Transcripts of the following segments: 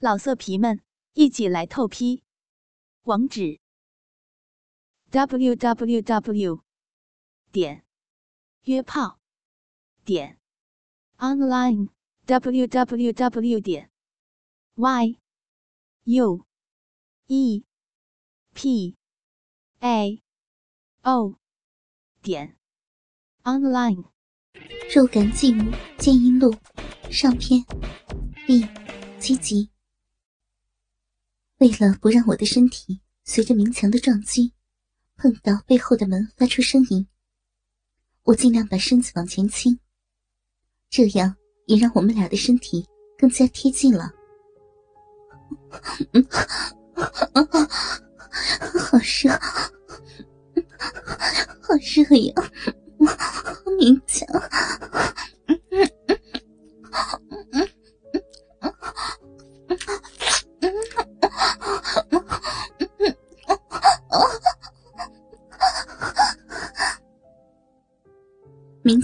老色皮们，一起来透批！网址：w w w 点约炮点 online w w w 点 y u e p a o 点 online。肉感继母剑阴录上篇第七集。为了不让我的身体随着明强的撞击碰到背后的门发出声音，我尽量把身子往前倾，这样也让我们俩的身体更加贴近了。好热，好热呀！明强。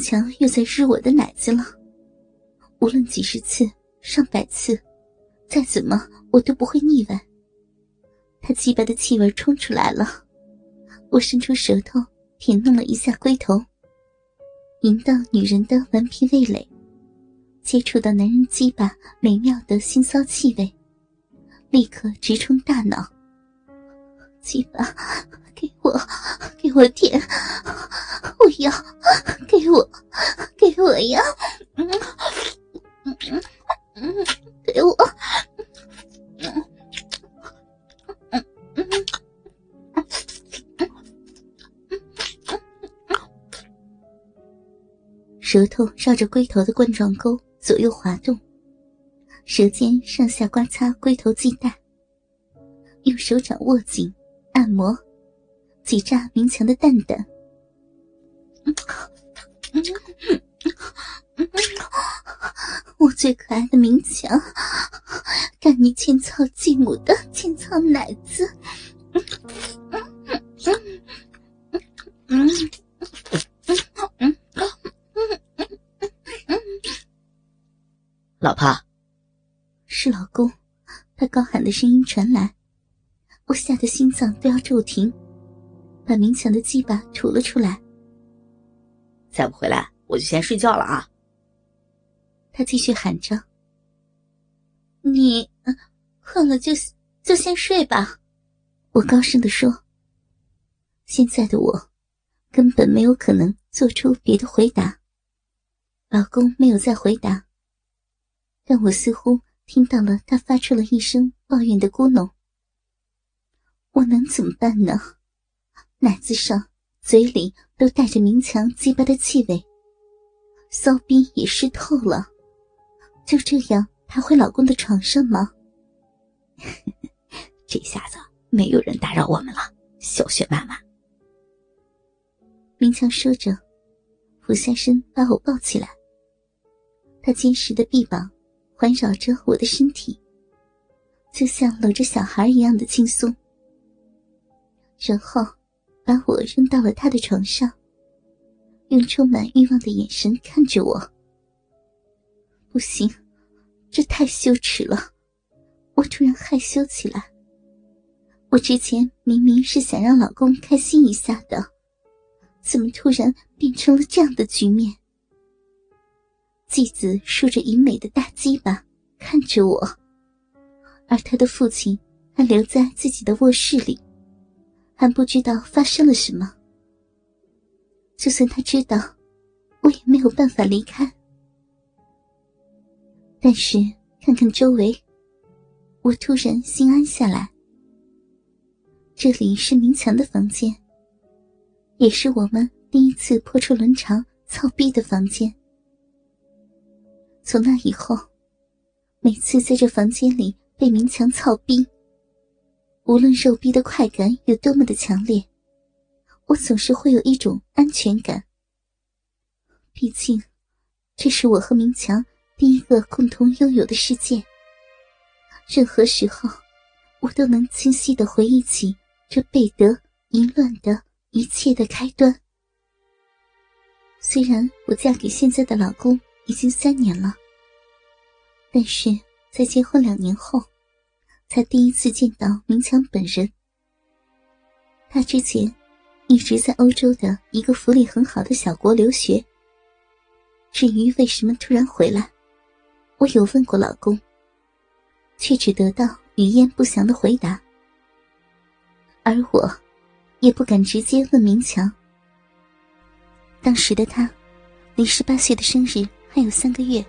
强又在日我的奶子了，无论几十次、上百次，再怎么我都不会腻歪。他鸡巴的气味冲出来了，我伸出舌头舔弄了一下龟头，迎到女人的顽皮味蕾，接触到男人鸡巴美妙的腥骚气味，立刻直冲大脑。鸡巴，给我，给我舔！我要，给我呀！嗯嗯嗯，给我！嗯嗯嗯舌头绕着龟头的冠状沟左右滑动，舌尖上下刮擦龟头系带，用手掌握紧。按摩，挤榨明强的蛋蛋。最可爱的明强，干你千草继母的千草奶子。老婆，是老公，他高喊的声音传来。我吓得心脏都要骤停，把明强的鸡巴吐了出来。再不回来，我就先睡觉了啊！他继续喊着：“你困了就就先睡吧。”我高声的说：“现在的我根本没有可能做出别的回答。”老公没有再回答，但我似乎听到了他发出了一声抱怨的咕哝。我能怎么办呢？奶子上、嘴里都带着明强鸡巴的气味，骚逼也湿透了，就这样爬回老公的床上吗？这下子没有人打扰我们了，小雪妈妈。明强说着，俯下身把我抱起来，他坚实的臂膀环绕着我的身体，就像搂着小孩一样的轻松。然后，把我扔到了他的床上，用充满欲望的眼神看着我。不行，这太羞耻了，我突然害羞起来。我之前明明是想让老公开心一下的，怎么突然变成了这样的局面？继子竖着银美的大鸡巴看着我，而他的父亲还留在自己的卧室里。还不知道发生了什么。就算他知道，我也没有办法离开。但是看看周围，我突然心安下来。这里是明强的房间，也是我们第一次破出伦常操逼的房间。从那以后，每次在这房间里被明强操逼。无论肉逼的快感有多么的强烈，我总是会有一种安全感。毕竟，这是我和明强第一个共同拥有的世界。任何时候，我都能清晰的回忆起这贝德淫乱的一切的开端。虽然我嫁给现在的老公已经三年了，但是在结婚两年后，才第一次见到明强本人。他之前一直在欧洲的一个福利很好的小国留学。至于为什么突然回来，我有问过老公，却只得到语焉不详的回答。而我，也不敢直接问明强。当时的他，离十八岁的生日还有三个月，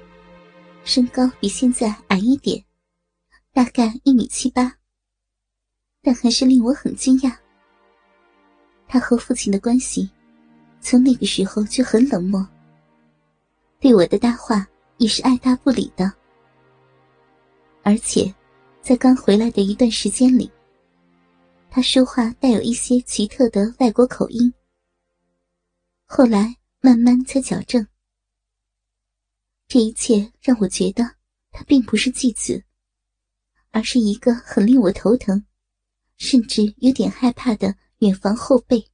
身高比现在矮一点，大概一米七八，但还是令我很惊讶。他和父亲的关系，从那个时候就很冷漠。对我的搭话也是爱答不理的，而且，在刚回来的一段时间里，他说话带有一些奇特的外国口音。后来慢慢才矫正。这一切让我觉得他并不是继子，而是一个很令我头疼，甚至有点害怕的远房后辈。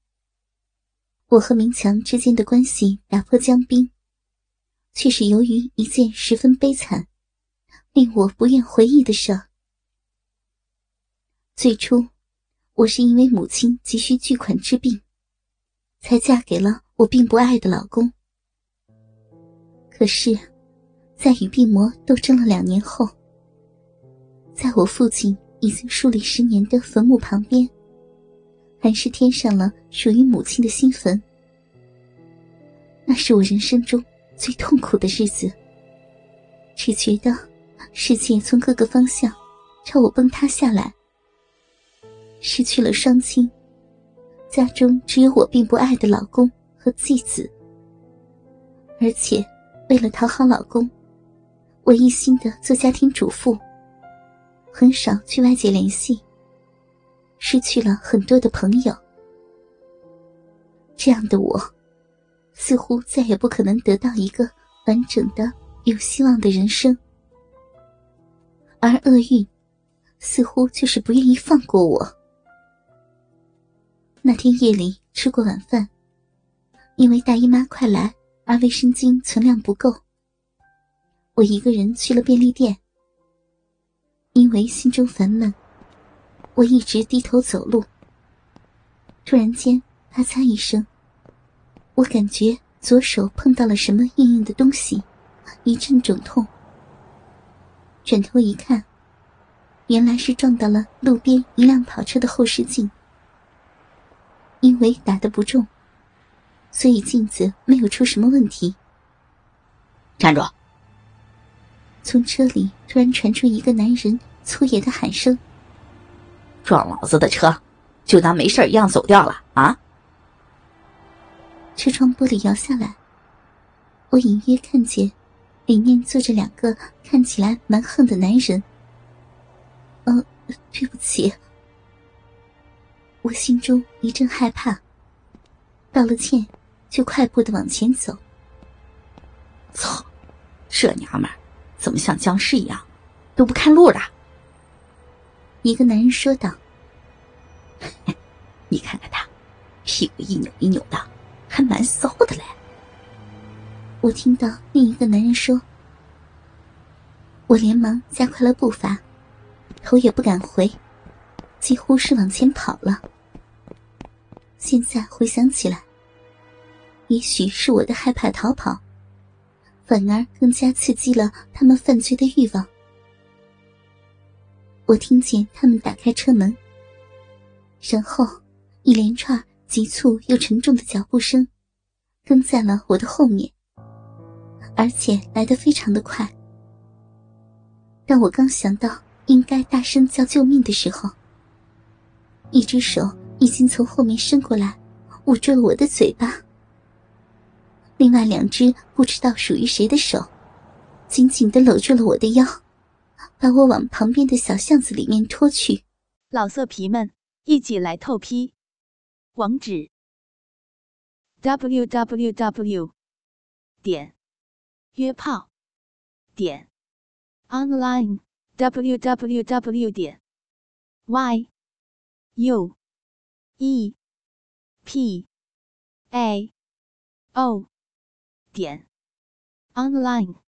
我和明强之间的关系打破僵冰。却是由于一件十分悲惨、令我不愿回忆的事。最初，我是因为母亲急需巨款治病，才嫁给了我并不爱的老公。可是，在与病魔斗争了两年后，在我父亲已经树立十年的坟墓旁边，还是添上了属于母亲的新坟。那是我人生中。最痛苦的日子，只觉得世界从各个方向朝我崩塌下来。失去了双亲，家中只有我并不爱的老公和继子，而且为了讨好老公，我一心的做家庭主妇，很少去外界联系，失去了很多的朋友。这样的我。似乎再也不可能得到一个完整的、有希望的人生，而厄运似乎就是不愿意放过我。那天夜里吃过晚饭，因为大姨妈快来而卫生巾存量不够，我一个人去了便利店。因为心中烦闷，我一直低头走路。突然间，啪嚓一声。我感觉左手碰到了什么硬硬的东西，一阵肿痛。转头一看，原来是撞到了路边一辆跑车的后视镜。因为打的不重，所以镜子没有出什么问题。站住！从车里突然传出一个男人粗野的喊声：“撞老子的车，就当没事一样走掉了啊！”车窗玻璃摇下来，我隐约看见里面坐着两个看起来蛮横的男人。嗯，对不起。我心中一阵害怕，道了歉，就快步的往前走。操，这娘们怎么像僵尸一样，都不看路的？一个男人说道：“ 你看看他，屁股一扭一扭的。”还蛮骚的嘞！我听到另一个男人说，我连忙加快了步伐，头也不敢回，几乎是往前跑了。现在回想起来，也许是我的害怕逃跑，反而更加刺激了他们犯罪的欲望。我听见他们打开车门，然后一连串。急促又沉重的脚步声，跟在了我的后面，而且来得非常的快。当我刚想到应该大声叫救命的时候，一只手已经从后面伸过来，捂住了我的嘴巴。另外两只不知道属于谁的手，紧紧的搂住了我的腰，把我往旁边的小巷子里面拖去。老色皮们，一起来透批！网址：w w w 点约炮点 online w w w 点 y u e p a o 点 online。